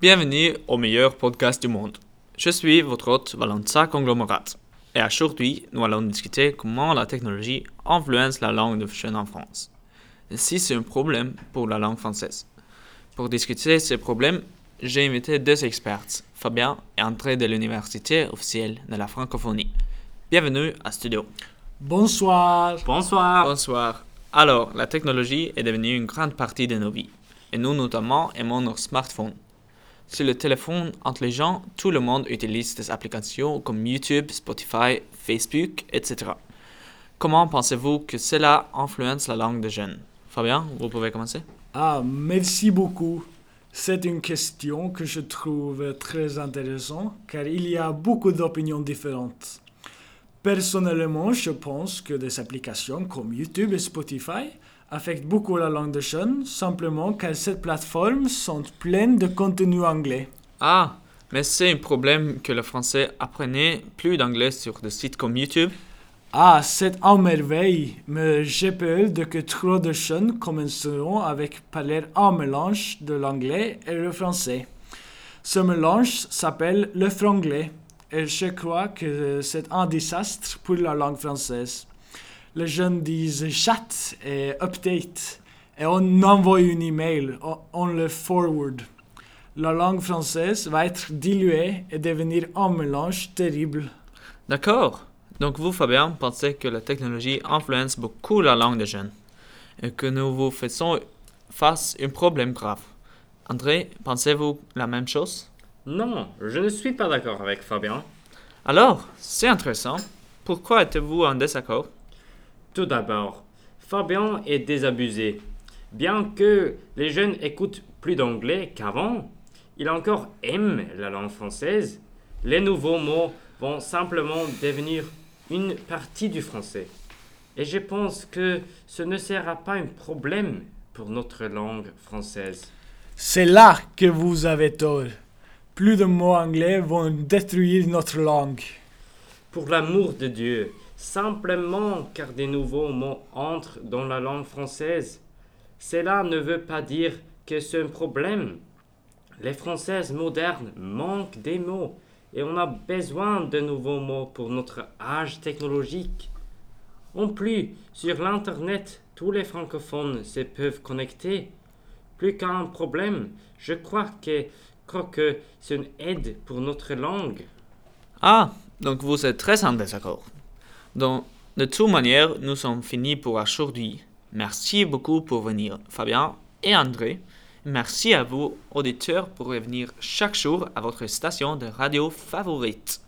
Bienvenue au meilleur podcast du monde. Je suis votre hôte Valentin Conglomerat. Et aujourd'hui, nous allons discuter comment la technologie influence la langue de jeunes en France. Et si c'est un problème pour la langue française. Pour discuter ces problèmes, j'ai invité deux experts, Fabien et André de l'Université officielle de la francophonie. Bienvenue à Studio. Bonsoir. Bonsoir. Bonsoir. Alors, la technologie est devenue une grande partie de nos vies. Et nous, notamment, aimons nos smartphones. Sur le téléphone intelligent, tout le monde utilise des applications comme YouTube, Spotify, Facebook, etc. Comment pensez-vous que cela influence la langue des jeunes? Fabien, vous pouvez commencer Ah, merci beaucoup. C'est une question que je trouve très intéressante car il y a beaucoup d'opinions différentes. Personnellement, je pense que des applications comme YouTube et Spotify affectent beaucoup la langue des jeunes simplement car ces plateformes sont pleines de contenu anglais. Ah, mais c'est un problème que le français apprenait plus d'anglais sur des sites comme YouTube Ah, c'est un merveille, mais j'ai peur de que trop de jeunes commenceront avec parler un mélange de l'anglais et le français. Ce mélange s'appelle le franglais et je crois que c'est un désastre pour la langue française. Les jeunes disent chat et update et on envoie une email, on- le forward. La langue française va être diluée et devenir un mélange terrible. D'accord. Donc vous, Fabien, pensez que la technologie influence beaucoup la langue des jeunes et que nous vous faisons face à un problème grave. André, pensez-vous la même chose? Non, je ne suis pas d'accord avec Fabien. Alors, c'est intéressant. Pourquoi êtes-vous en désaccord? Tout d'abord, Fabien est désabusé. Bien que les jeunes écoutent plus d'anglais qu'avant, ils encore aiment la langue française. Les nouveaux mots vont simplement devenir une partie du français. Et je pense que ce ne sera pas un problème pour notre langue française. C'est là que vous avez tort. Plus de mots anglais vont détruire notre langue. Pour l'amour de Dieu, simplement car des nouveaux mots entrent dans la langue française, cela ne veut pas dire que c'est un problème. Les françaises modernes manquent des mots et on a besoin de nouveaux mots pour notre âge technologique. En plus, sur l'Internet, tous les francophones se peuvent connecter. Plus qu'un problème, je crois que, crois que c'est une aide pour notre langue. Ah, donc vous êtes très en désaccord. Donc, de toute manière, nous sommes finis pour aujourd'hui. Merci beaucoup pour venir, Fabien et André. Merci à vous, auditeurs, pour revenir chaque jour à votre station de radio favorite.